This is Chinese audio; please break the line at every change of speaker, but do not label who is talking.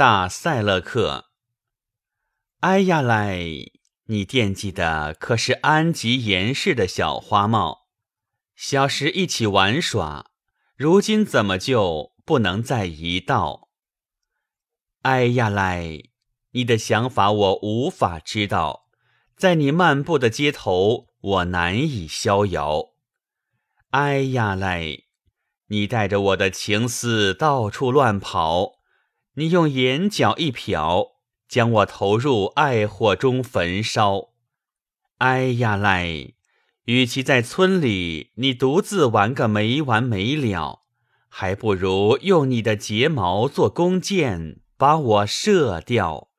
大塞勒克。哎呀嘞！你惦记的可是安吉严氏的小花帽？小时一起玩耍，如今怎么就不能再一道？哎呀嘞！你的想法我无法知道，在你漫步的街头，我难以逍遥。哎呀嘞！你带着我的情思到处乱跑，你用眼角一瞟。将我投入爱火中焚烧，哎呀嘞！与其在村里你独自玩个没完没了，还不如用你的睫毛做弓箭，把我射掉。